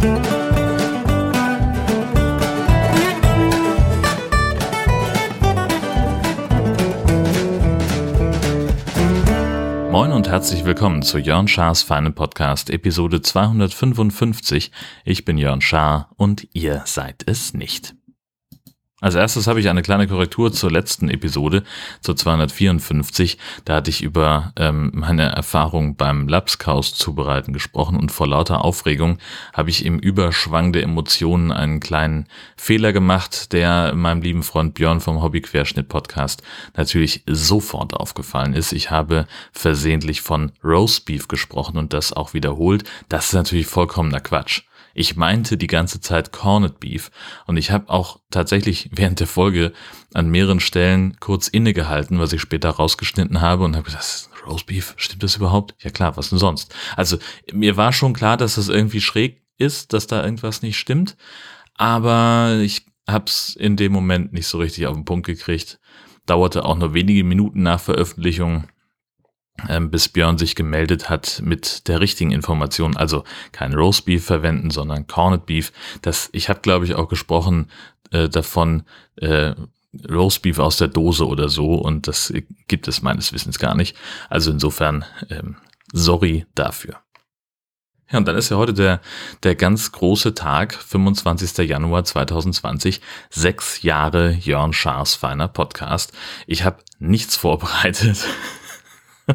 Moin und herzlich willkommen zu Jörn Schars Feinen Podcast, Episode 255. Ich bin Jörn Schaar und ihr seid es nicht. Als erstes habe ich eine kleine Korrektur zur letzten Episode, zur 254. Da hatte ich über ähm, meine Erfahrung beim Lapskaus zubereiten gesprochen und vor lauter Aufregung habe ich im Überschwang der Emotionen einen kleinen Fehler gemacht, der meinem lieben Freund Björn vom Hobbyquerschnitt Podcast natürlich sofort aufgefallen ist. Ich habe versehentlich von Roastbeef gesprochen und das auch wiederholt. Das ist natürlich vollkommener Quatsch. Ich meinte die ganze Zeit Corned Beef und ich habe auch tatsächlich während der Folge an mehreren Stellen kurz innegehalten, was ich später rausgeschnitten habe und habe gesagt, Roast Beef, stimmt das überhaupt? Ja klar, was denn sonst? Also mir war schon klar, dass das irgendwie schräg ist, dass da irgendwas nicht stimmt, aber ich habe es in dem Moment nicht so richtig auf den Punkt gekriegt. Dauerte auch nur wenige Minuten nach Veröffentlichung bis Björn sich gemeldet hat mit der richtigen Information, also kein Roast Beef verwenden, sondern Corned Beef. Das, ich habe, glaube ich, auch gesprochen äh, davon, äh, Roast Beef aus der Dose oder so und das gibt es meines Wissens gar nicht. Also insofern, ähm, sorry dafür. Ja, und dann ist ja heute der, der ganz große Tag, 25. Januar 2020, sechs Jahre Jörn Schaars feiner Podcast. Ich habe nichts vorbereitet.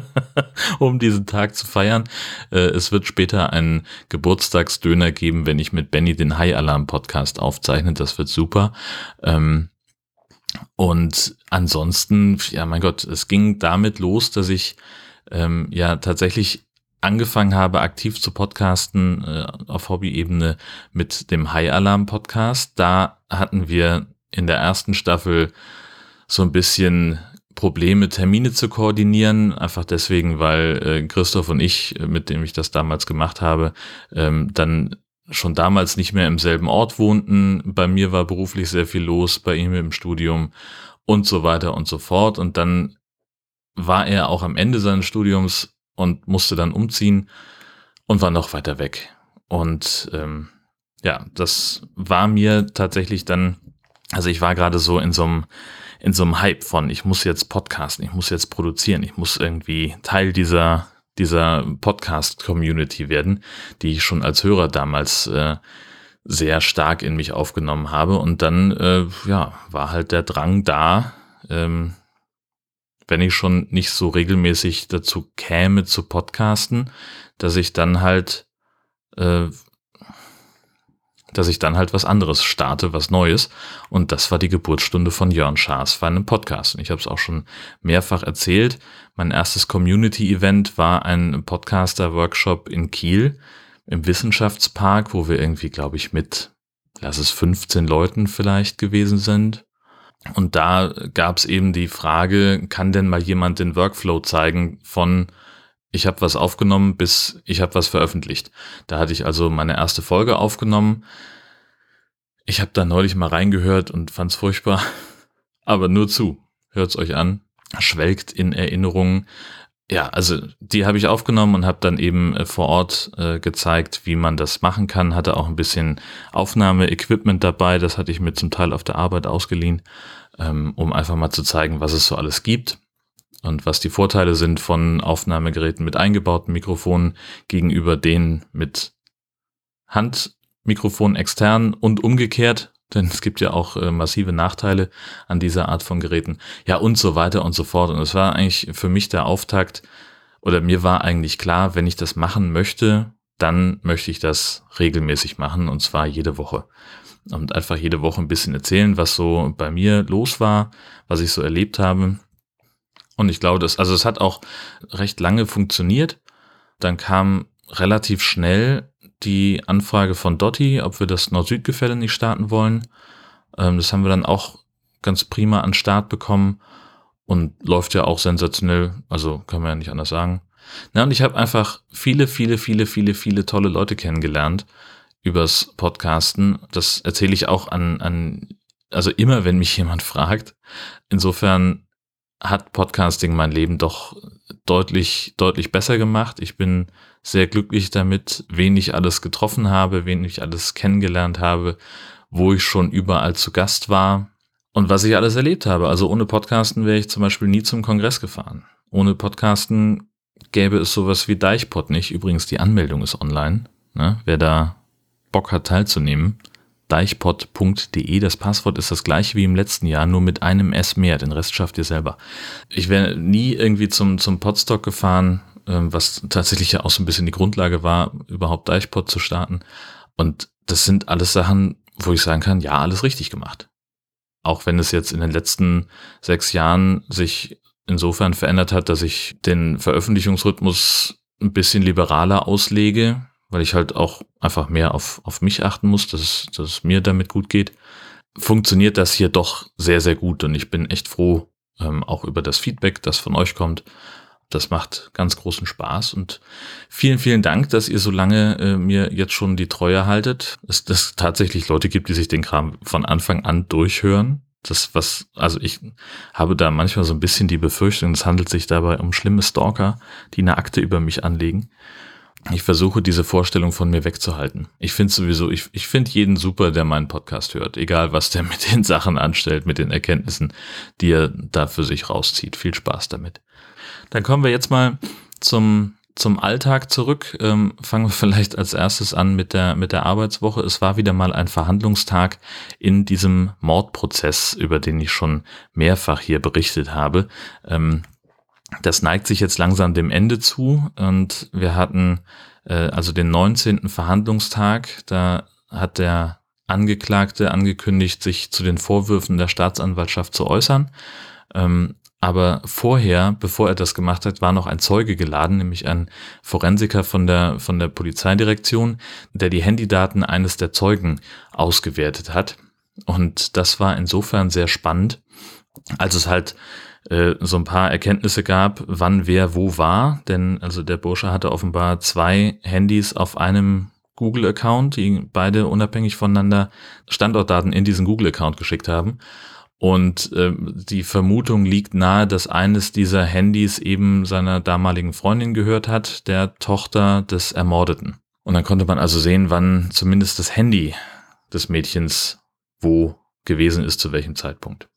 um diesen Tag zu feiern. Äh, es wird später einen Geburtstagsdöner geben, wenn ich mit Benny den High Alarm Podcast aufzeichne. Das wird super. Ähm, und ansonsten, ja, mein Gott, es ging damit los, dass ich ähm, ja tatsächlich angefangen habe, aktiv zu podcasten äh, auf Hobby-Ebene mit dem High Alarm Podcast. Da hatten wir in der ersten Staffel so ein bisschen Probleme, Termine zu koordinieren, einfach deswegen, weil äh, Christoph und ich, äh, mit dem ich das damals gemacht habe, ähm, dann schon damals nicht mehr im selben Ort wohnten. Bei mir war beruflich sehr viel los, bei ihm im Studium und so weiter und so fort. Und dann war er auch am Ende seines Studiums und musste dann umziehen und war noch weiter weg. Und ähm, ja, das war mir tatsächlich dann, also ich war gerade so in so einem in so einem Hype von, ich muss jetzt podcasten, ich muss jetzt produzieren, ich muss irgendwie Teil dieser, dieser Podcast-Community werden, die ich schon als Hörer damals äh, sehr stark in mich aufgenommen habe. Und dann, äh, ja, war halt der Drang da, ähm, wenn ich schon nicht so regelmäßig dazu käme zu podcasten, dass ich dann halt äh, dass ich dann halt was anderes starte, was Neues. Und das war die Geburtsstunde von Jörn Schaas für einen Podcast. Und ich habe es auch schon mehrfach erzählt. Mein erstes Community-Event war ein Podcaster-Workshop in Kiel im Wissenschaftspark, wo wir irgendwie, glaube ich, mit, lass es 15 Leuten vielleicht gewesen sind. Und da gab es eben die Frage, kann denn mal jemand den Workflow zeigen von ich habe was aufgenommen, bis ich habe was veröffentlicht. Da hatte ich also meine erste Folge aufgenommen. Ich habe da neulich mal reingehört und fand's furchtbar. Aber nur zu. Hört's euch an. Schwelgt in Erinnerungen. Ja, also die habe ich aufgenommen und habe dann eben äh, vor Ort äh, gezeigt, wie man das machen kann. Hatte auch ein bisschen Aufnahmeequipment dabei. Das hatte ich mir zum Teil auf der Arbeit ausgeliehen, ähm, um einfach mal zu zeigen, was es so alles gibt und was die Vorteile sind von Aufnahmegeräten mit eingebauten Mikrofonen gegenüber denen mit Handmikrofon extern und umgekehrt, denn es gibt ja auch äh, massive Nachteile an dieser Art von Geräten. Ja, und so weiter und so fort. Und es war eigentlich für mich der Auftakt, oder mir war eigentlich klar, wenn ich das machen möchte, dann möchte ich das regelmäßig machen und zwar jede Woche. Und einfach jede Woche ein bisschen erzählen, was so bei mir los war, was ich so erlebt habe und ich glaube, das, also es hat auch recht lange funktioniert. Dann kam relativ schnell die Anfrage von Dotti, ob wir das Nord-Süd-Gefälle nicht starten wollen. Ähm, das haben wir dann auch ganz prima an Start bekommen und läuft ja auch sensationell, also kann man ja nicht anders sagen. Na, und ich habe einfach viele, viele, viele, viele, viele tolle Leute kennengelernt übers Podcasten. Das erzähle ich auch an, an, also immer, wenn mich jemand fragt. Insofern hat Podcasting mein Leben doch deutlich, deutlich besser gemacht. Ich bin sehr glücklich damit, wen ich alles getroffen habe, wen ich alles kennengelernt habe, wo ich schon überall zu Gast war und was ich alles erlebt habe. Also ohne Podcasten wäre ich zum Beispiel nie zum Kongress gefahren. Ohne Podcasten gäbe es sowas wie Deichpod nicht. Übrigens, die Anmeldung ist online. Ne? Wer da Bock hat teilzunehmen, deichpod.de. Das Passwort ist das gleiche wie im letzten Jahr, nur mit einem S mehr. Den Rest schafft ihr selber. Ich wäre nie irgendwie zum, zum Podstock gefahren, ähm, was tatsächlich ja auch so ein bisschen die Grundlage war, überhaupt Deichpod zu starten. Und das sind alles Sachen, wo ich sagen kann, ja, alles richtig gemacht. Auch wenn es jetzt in den letzten sechs Jahren sich insofern verändert hat, dass ich den Veröffentlichungsrhythmus ein bisschen liberaler auslege, weil ich halt auch einfach mehr auf, auf mich achten muss, dass dass es mir damit gut geht, funktioniert das hier doch sehr, sehr gut und ich bin echt froh, ähm, auch über das Feedback, das von euch kommt. Das macht ganz großen Spaß und vielen, vielen Dank, dass ihr so lange äh, mir jetzt schon die Treue haltet. Es dass tatsächlich Leute gibt, die sich den Kram von Anfang an durchhören. Das, was, also ich habe da manchmal so ein bisschen die Befürchtung, es handelt sich dabei um schlimme Stalker, die eine Akte über mich anlegen ich versuche diese Vorstellung von mir wegzuhalten. Ich finde sowieso, ich, ich finde jeden super, der meinen Podcast hört, egal was der mit den Sachen anstellt, mit den Erkenntnissen, die er da für sich rauszieht. Viel Spaß damit. Dann kommen wir jetzt mal zum, zum Alltag zurück. Ähm, fangen wir vielleicht als erstes an mit der, mit der Arbeitswoche. Es war wieder mal ein Verhandlungstag in diesem Mordprozess, über den ich schon mehrfach hier berichtet habe. Ähm, das neigt sich jetzt langsam dem Ende zu und wir hatten äh, also den 19. Verhandlungstag, da hat der Angeklagte angekündigt, sich zu den Vorwürfen der Staatsanwaltschaft zu äußern. Ähm, aber vorher, bevor er das gemacht hat, war noch ein Zeuge geladen, nämlich ein Forensiker von der, von der Polizeidirektion, der die Handydaten eines der Zeugen ausgewertet hat. Und das war insofern sehr spannend, als es halt äh, so ein paar Erkenntnisse gab, wann wer wo war. Denn also der Bursche hatte offenbar zwei Handys auf einem Google-Account, die beide unabhängig voneinander Standortdaten in diesen Google-Account geschickt haben. Und äh, die Vermutung liegt nahe, dass eines dieser Handys eben seiner damaligen Freundin gehört hat, der Tochter des Ermordeten. Und dann konnte man also sehen, wann zumindest das Handy des Mädchens wo gewesen ist, zu welchem Zeitpunkt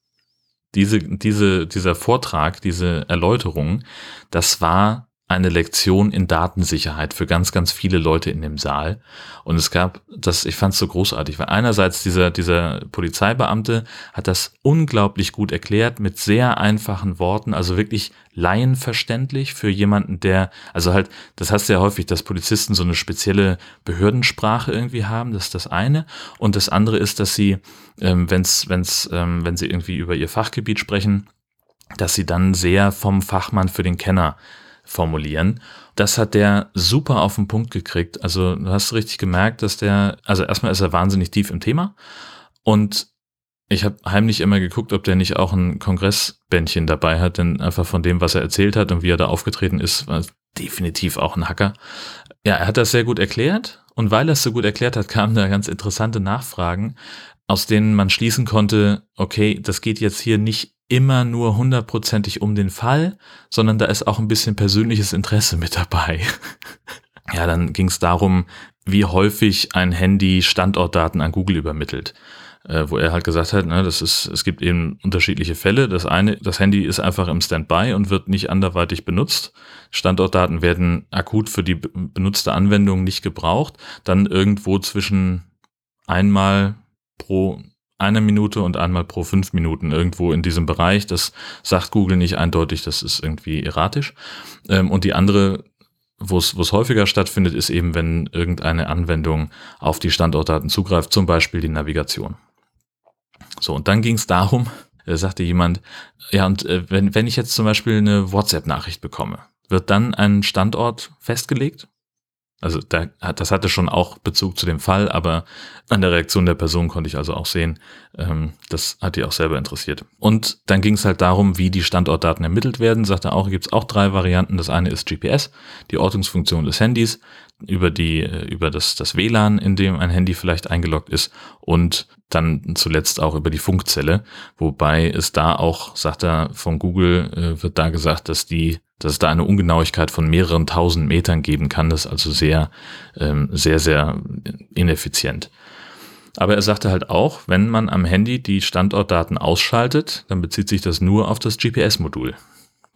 diese, diese, dieser Vortrag, diese Erläuterung, das war eine Lektion in Datensicherheit für ganz, ganz viele Leute in dem Saal. Und es gab das, ich fand es so großartig, weil einerseits dieser, dieser Polizeibeamte hat das unglaublich gut erklärt mit sehr einfachen Worten, also wirklich laienverständlich für jemanden, der, also halt, das hast du ja häufig, dass Polizisten so eine spezielle Behördensprache irgendwie haben, das ist das eine. Und das andere ist, dass sie, ähm, wenn's, wenn's, ähm, wenn sie irgendwie über ihr Fachgebiet sprechen, dass sie dann sehr vom Fachmann für den Kenner formulieren. Das hat der super auf den Punkt gekriegt. Also du hast richtig gemerkt, dass der, also erstmal ist er wahnsinnig tief im Thema und ich habe heimlich immer geguckt, ob der nicht auch ein Kongressbändchen dabei hat, denn einfach von dem, was er erzählt hat und wie er da aufgetreten ist, war definitiv auch ein Hacker. Ja, er hat das sehr gut erklärt und weil er es so gut erklärt hat, kamen da ganz interessante Nachfragen, aus denen man schließen konnte, okay, das geht jetzt hier nicht immer nur hundertprozentig um den Fall, sondern da ist auch ein bisschen persönliches Interesse mit dabei. ja, dann ging es darum, wie häufig ein Handy Standortdaten an Google übermittelt. Äh, wo er halt gesagt hat, ne, das ist, es gibt eben unterschiedliche Fälle. Das eine, das Handy ist einfach im Standby und wird nicht anderweitig benutzt. Standortdaten werden akut für die benutzte Anwendung nicht gebraucht. Dann irgendwo zwischen einmal pro eine Minute und einmal pro fünf Minuten irgendwo in diesem Bereich. Das sagt Google nicht eindeutig, das ist irgendwie erratisch. Ähm, und die andere, wo es häufiger stattfindet, ist eben, wenn irgendeine Anwendung auf die Standortdaten zugreift, zum Beispiel die Navigation. So, und dann ging es darum, da sagte jemand, ja, und äh, wenn, wenn ich jetzt zum Beispiel eine WhatsApp-Nachricht bekomme, wird dann ein Standort festgelegt? Also da, das hatte schon auch Bezug zu dem Fall, aber an der Reaktion der Person konnte ich also auch sehen, ähm, das hat die auch selber interessiert. Und dann ging es halt darum, wie die Standortdaten ermittelt werden. Sagte auch, gibt es auch drei Varianten. Das eine ist GPS, die Ortungsfunktion des Handys, über die, äh, über das, das WLAN, in dem ein Handy vielleicht eingeloggt ist und dann zuletzt auch über die Funkzelle, wobei es da auch, sagt er, von Google äh, wird da gesagt, dass die, dass es da eine Ungenauigkeit von mehreren tausend Metern geben kann. Das ist also sehr, ähm, sehr, sehr ineffizient. Aber er sagte halt auch, wenn man am Handy die Standortdaten ausschaltet, dann bezieht sich das nur auf das GPS-Modul.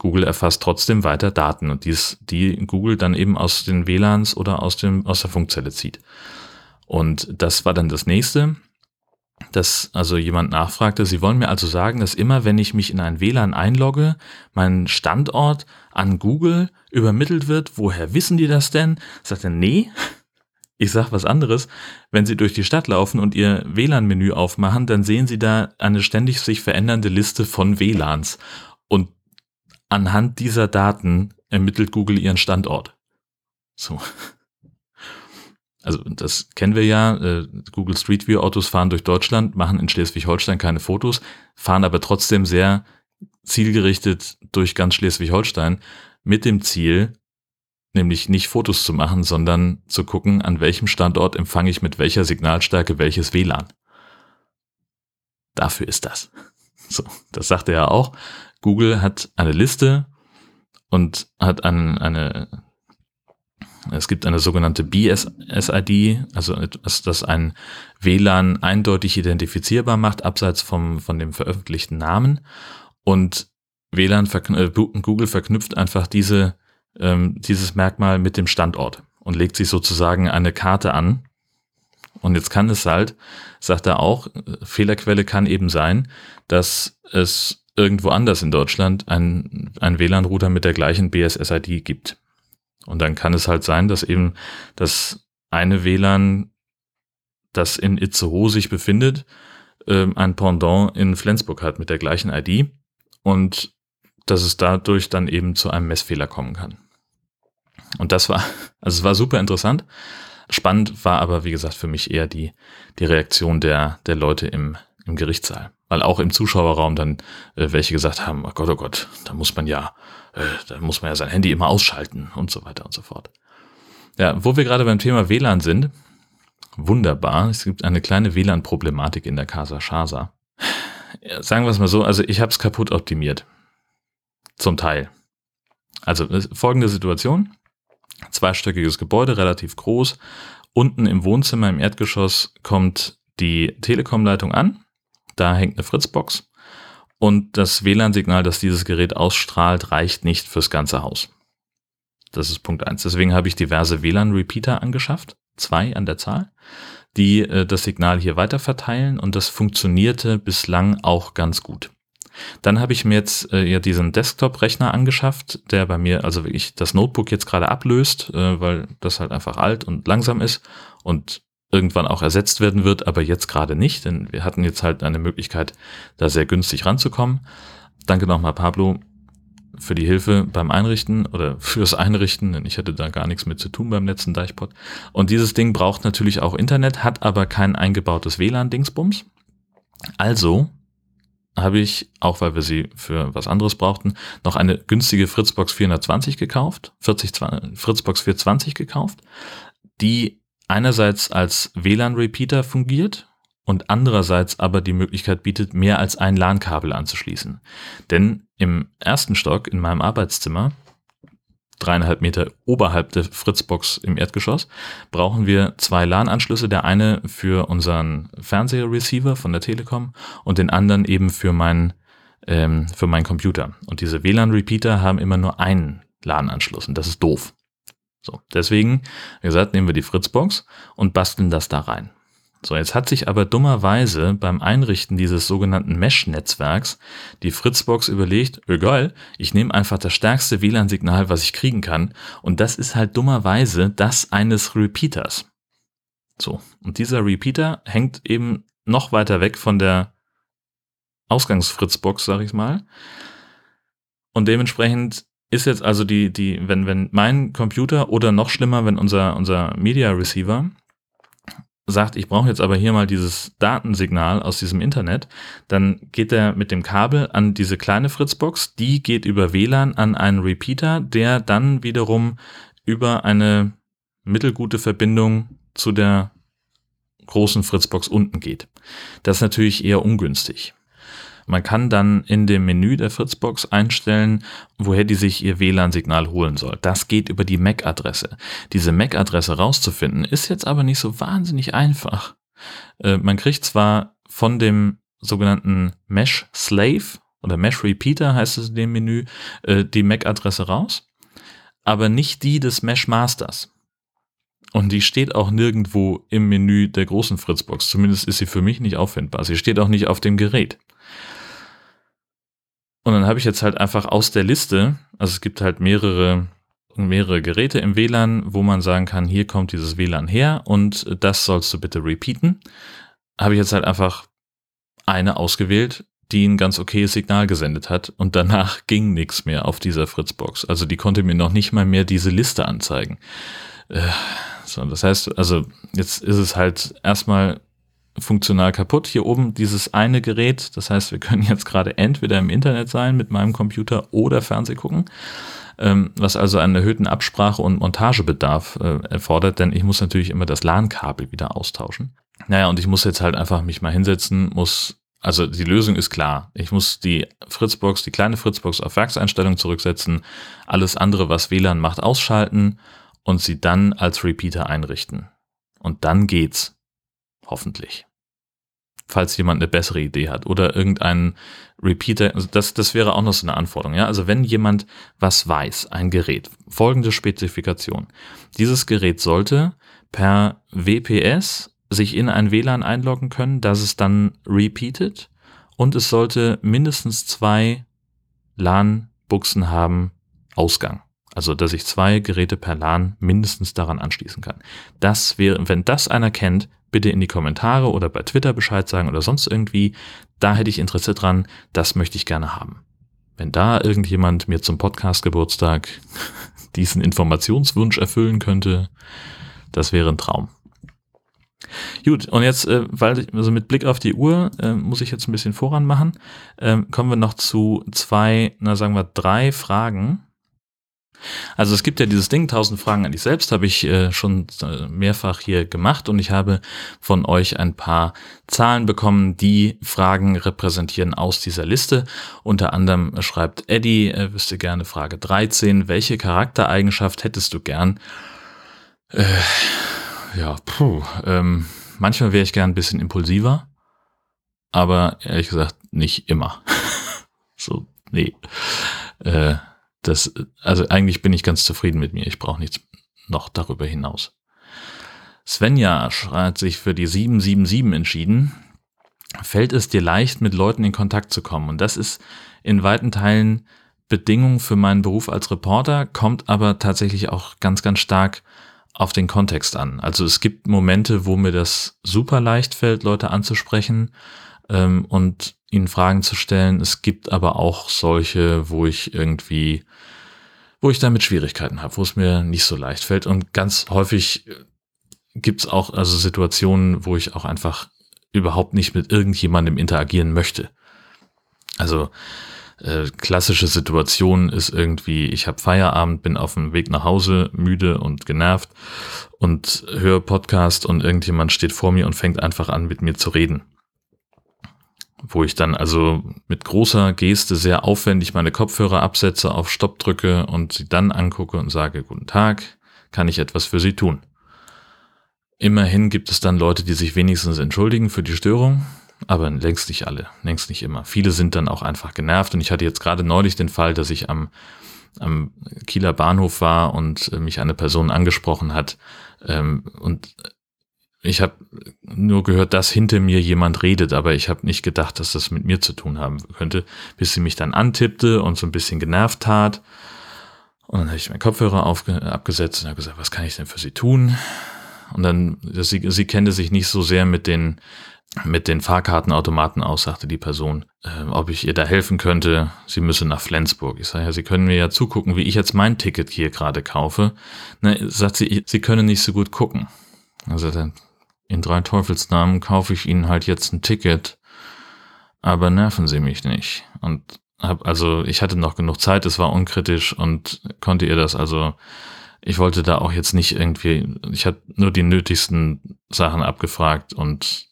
Google erfasst trotzdem weiter Daten und dies, die Google dann eben aus den WLANs oder aus, dem, aus der Funkzelle zieht. Und das war dann das nächste dass also jemand nachfragte, Sie wollen mir also sagen, dass immer wenn ich mich in ein WLAN einlogge, mein Standort an Google übermittelt wird. Woher wissen die das denn? Sagt er, nee. Ich sag was anderes. Wenn Sie durch die Stadt laufen und Ihr WLAN-Menü aufmachen, dann sehen Sie da eine ständig sich verändernde Liste von WLANs. Und anhand dieser Daten ermittelt Google Ihren Standort. So also das kennen wir ja, äh, Google Street View Autos fahren durch Deutschland, machen in Schleswig-Holstein keine Fotos, fahren aber trotzdem sehr zielgerichtet durch ganz Schleswig-Holstein mit dem Ziel, nämlich nicht Fotos zu machen, sondern zu gucken, an welchem Standort empfange ich mit welcher Signalstärke welches WLAN. Dafür ist das. So, das sagte er auch. Google hat eine Liste und hat ein, eine es gibt eine sogenannte BSSID, also etwas, das ein WLAN eindeutig identifizierbar macht, abseits vom, von dem veröffentlichten Namen. Und WLAN, äh, Google verknüpft einfach diese, ähm, dieses Merkmal mit dem Standort und legt sich sozusagen eine Karte an. Und jetzt kann es halt, sagt er auch, Fehlerquelle kann eben sein, dass es irgendwo anders in Deutschland ein, ein WLAN-Router mit der gleichen BSSID gibt. Und dann kann es halt sein, dass eben das eine WLAN, das in Itzehoe sich befindet, ähm, ein Pendant in Flensburg hat mit der gleichen ID und dass es dadurch dann eben zu einem Messfehler kommen kann. Und das war, also es war super interessant. Spannend war aber, wie gesagt, für mich eher die, die Reaktion der, der Leute im, im Gerichtssaal. Weil auch im Zuschauerraum dann äh, welche gesagt haben, oh Gott, oh Gott, da muss man ja äh, da muss man ja sein Handy immer ausschalten und so weiter und so fort. Ja, wo wir gerade beim Thema WLAN sind, wunderbar, es gibt eine kleine WLAN-Problematik in der Casa Shasa. Ja, sagen wir es mal so, also ich habe es kaputt optimiert. Zum Teil. Also folgende Situation. Zweistöckiges Gebäude, relativ groß. Unten im Wohnzimmer im Erdgeschoss kommt die Telekom-Leitung an. Da hängt eine Fritzbox. Und das WLAN-Signal, das dieses Gerät ausstrahlt, reicht nicht fürs ganze Haus. Das ist Punkt eins. Deswegen habe ich diverse WLAN-Repeater angeschafft, zwei an der Zahl, die äh, das Signal hier weiter verteilen und das funktionierte bislang auch ganz gut. Dann habe ich mir jetzt äh, ja diesen Desktop-Rechner angeschafft, der bei mir also wirklich das Notebook jetzt gerade ablöst, äh, weil das halt einfach alt und langsam ist und irgendwann auch ersetzt werden wird, aber jetzt gerade nicht, denn wir hatten jetzt halt eine Möglichkeit, da sehr günstig ranzukommen. Danke nochmal, Pablo, für die Hilfe beim Einrichten oder fürs Einrichten, denn ich hatte da gar nichts mit zu tun beim letzten Deichpot. Und dieses Ding braucht natürlich auch Internet, hat aber kein eingebautes WLAN-Dingsbums. Also habe ich, auch weil wir sie für was anderes brauchten, noch eine günstige Fritzbox 420 gekauft, 40, Fritzbox 420 gekauft, die einerseits als WLAN-Repeater fungiert und andererseits aber die Möglichkeit bietet, mehr als ein LAN-Kabel anzuschließen. Denn im ersten Stock in meinem Arbeitszimmer, dreieinhalb Meter oberhalb der Fritzbox im Erdgeschoss, brauchen wir zwei LAN-Anschlüsse. Der eine für unseren Fernseherreceiver von der Telekom und den anderen eben für meinen ähm, für meinen Computer. Und diese WLAN-Repeater haben immer nur einen LAN-Anschluss und das ist doof. So, deswegen, wie gesagt, nehmen wir die Fritzbox und basteln das da rein. So, jetzt hat sich aber dummerweise beim Einrichten dieses sogenannten Mesh-Netzwerks die Fritzbox überlegt, egal, ich nehme einfach das stärkste WLAN-Signal, was ich kriegen kann. Und das ist halt dummerweise das eines Repeaters. So, und dieser Repeater hängt eben noch weiter weg von der Ausgangsfritzbox, sag ich mal. Und dementsprechend ist jetzt also die, die, wenn, wenn mein Computer oder noch schlimmer, wenn unser, unser Media Receiver sagt, ich brauche jetzt aber hier mal dieses Datensignal aus diesem Internet, dann geht er mit dem Kabel an diese kleine Fritzbox, die geht über WLAN an einen Repeater, der dann wiederum über eine mittelgute Verbindung zu der großen Fritzbox unten geht. Das ist natürlich eher ungünstig. Man kann dann in dem Menü der Fritzbox einstellen, woher die sich ihr WLAN-Signal holen soll. Das geht über die MAC-Adresse. Diese MAC-Adresse rauszufinden, ist jetzt aber nicht so wahnsinnig einfach. Äh, man kriegt zwar von dem sogenannten Mesh Slave oder Mesh Repeater heißt es in dem Menü, äh, die MAC-Adresse raus, aber nicht die des Mesh Masters. Und die steht auch nirgendwo im Menü der großen Fritzbox. Zumindest ist sie für mich nicht auffindbar. Sie steht auch nicht auf dem Gerät. Und dann habe ich jetzt halt einfach aus der Liste, also es gibt halt mehrere, mehrere Geräte im WLAN, wo man sagen kann, hier kommt dieses WLAN her und das sollst du bitte repeaten. Habe ich jetzt halt einfach eine ausgewählt, die ein ganz okayes Signal gesendet hat und danach ging nichts mehr auf dieser Fritzbox. Also die konnte mir noch nicht mal mehr diese Liste anzeigen. Äh, so, das heißt, also jetzt ist es halt erstmal funktional kaputt. Hier oben dieses eine Gerät, das heißt, wir können jetzt gerade entweder im Internet sein mit meinem Computer oder Fernseh gucken, ähm, was also einen erhöhten Absprache- und Montagebedarf äh, erfordert, denn ich muss natürlich immer das LAN-Kabel wieder austauschen. Naja, und ich muss jetzt halt einfach mich mal hinsetzen, muss, also die Lösung ist klar. Ich muss die Fritzbox, die kleine Fritzbox auf Werkseinstellung zurücksetzen, alles andere, was WLAN macht, ausschalten und sie dann als Repeater einrichten. Und dann geht's. Hoffentlich. Falls jemand eine bessere Idee hat oder irgendeinen Repeater, also das, das wäre auch noch so eine Anforderung, ja. Also wenn jemand was weiß, ein Gerät, folgende Spezifikation. Dieses Gerät sollte per WPS sich in ein WLAN einloggen können, das es dann repeatet und es sollte mindestens zwei LAN-Buchsen haben, Ausgang. Also, dass ich zwei Geräte per LAN mindestens daran anschließen kann. Das wäre, wenn das einer kennt, bitte in die Kommentare oder bei Twitter Bescheid sagen oder sonst irgendwie. Da hätte ich Interesse dran. Das möchte ich gerne haben. Wenn da irgendjemand mir zum Podcast Geburtstag diesen Informationswunsch erfüllen könnte, das wäre ein Traum. Gut, und jetzt, äh, weil ich, also mit Blick auf die Uhr äh, muss ich jetzt ein bisschen voran machen, äh, kommen wir noch zu zwei, na sagen wir drei Fragen, also es gibt ja dieses Ding, 1000 Fragen an dich selbst, habe ich äh, schon äh, mehrfach hier gemacht und ich habe von euch ein paar Zahlen bekommen, die Fragen repräsentieren aus dieser Liste. Unter anderem schreibt Eddie, er wüsste gerne Frage 13, welche Charaktereigenschaft hättest du gern? Äh, ja, puh, ähm, manchmal wäre ich gern ein bisschen impulsiver, aber ehrlich gesagt nicht immer. so, nee. Äh, das, also eigentlich bin ich ganz zufrieden mit mir. Ich brauche nichts noch darüber hinaus. Svenja hat sich für die 777 entschieden. Fällt es dir leicht, mit Leuten in Kontakt zu kommen? Und das ist in weiten Teilen Bedingung für meinen Beruf als Reporter, kommt aber tatsächlich auch ganz, ganz stark auf den Kontext an. Also es gibt Momente, wo mir das super leicht fällt, Leute anzusprechen ähm, und ihnen Fragen zu stellen. Es gibt aber auch solche, wo ich irgendwie, wo ich damit Schwierigkeiten habe, wo es mir nicht so leicht fällt. Und ganz häufig äh, gibt es auch also Situationen, wo ich auch einfach überhaupt nicht mit irgendjemandem interagieren möchte. Also äh, klassische Situation ist irgendwie, ich habe Feierabend, bin auf dem Weg nach Hause, müde und genervt und höre Podcast und irgendjemand steht vor mir und fängt einfach an, mit mir zu reden wo ich dann also mit großer Geste sehr aufwendig meine Kopfhörer absetze, auf Stopp drücke und sie dann angucke und sage, guten Tag, kann ich etwas für Sie tun? Immerhin gibt es dann Leute, die sich wenigstens entschuldigen für die Störung, aber längst nicht alle, längst nicht immer. Viele sind dann auch einfach genervt und ich hatte jetzt gerade neulich den Fall, dass ich am, am Kieler Bahnhof war und mich eine Person angesprochen hat ähm, und ich habe nur gehört, dass hinter mir jemand redet, aber ich habe nicht gedacht, dass das mit mir zu tun haben könnte, bis sie mich dann antippte und so ein bisschen genervt tat. Und dann habe ich meinen Kopfhörer abgesetzt und habe gesagt, was kann ich denn für sie tun? Und dann, sie, sie kennte sich nicht so sehr mit den, mit den Fahrkartenautomaten aus, sagte die Person, äh, ob ich ihr da helfen könnte. Sie müsse nach Flensburg. Ich sage, ja, Sie können mir ja zugucken, wie ich jetzt mein Ticket hier gerade kaufe. Ne, sagt sie, Sie können nicht so gut gucken. Also dann in drei Teufelsnamen kaufe ich Ihnen halt jetzt ein Ticket, aber nerven Sie mich nicht. Und hab, also ich hatte noch genug Zeit, es war unkritisch und konnte ihr das also ich wollte da auch jetzt nicht irgendwie, ich habe nur die nötigsten Sachen abgefragt und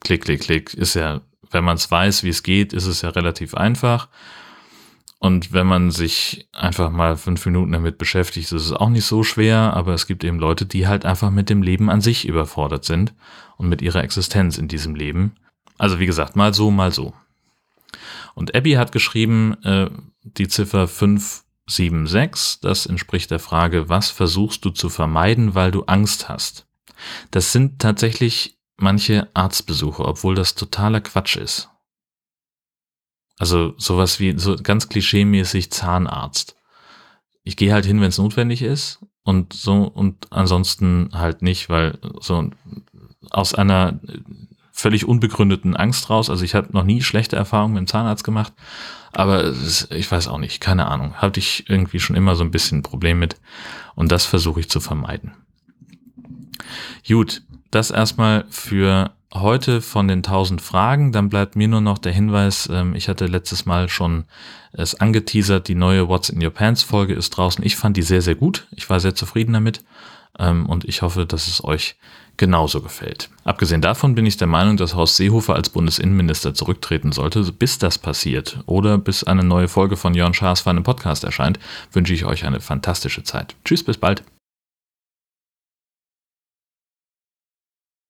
klick, klick, klick, ist ja, wenn man es weiß, wie es geht, ist es ja relativ einfach. Und wenn man sich einfach mal fünf Minuten damit beschäftigt, ist es auch nicht so schwer, aber es gibt eben Leute, die halt einfach mit dem Leben an sich überfordert sind und mit ihrer Existenz in diesem Leben. Also wie gesagt, mal so, mal so. Und Abby hat geschrieben, äh, die Ziffer 576, das entspricht der Frage, was versuchst du zu vermeiden, weil du Angst hast? Das sind tatsächlich manche Arztbesuche, obwohl das totaler Quatsch ist. Also sowas wie so ganz klischeemäßig Zahnarzt. Ich gehe halt hin, wenn es notwendig ist und so und ansonsten halt nicht, weil so aus einer völlig unbegründeten Angst raus. Also ich habe noch nie schlechte Erfahrungen mit dem Zahnarzt gemacht, aber ist, ich weiß auch nicht, keine Ahnung. Hatte ich irgendwie schon immer so ein bisschen ein Problem mit und das versuche ich zu vermeiden. Gut, das erstmal für heute von den 1000 Fragen. Dann bleibt mir nur noch der Hinweis, ähm, ich hatte letztes Mal schon es angeteasert, die neue What's in Your Pants Folge ist draußen. Ich fand die sehr, sehr gut. Ich war sehr zufrieden damit ähm, und ich hoffe, dass es euch genauso gefällt. Abgesehen davon bin ich der Meinung, dass Horst Seehofer als Bundesinnenminister zurücktreten sollte. Bis das passiert oder bis eine neue Folge von Jörn Schaas für einen Podcast erscheint, wünsche ich euch eine fantastische Zeit. Tschüss, bis bald.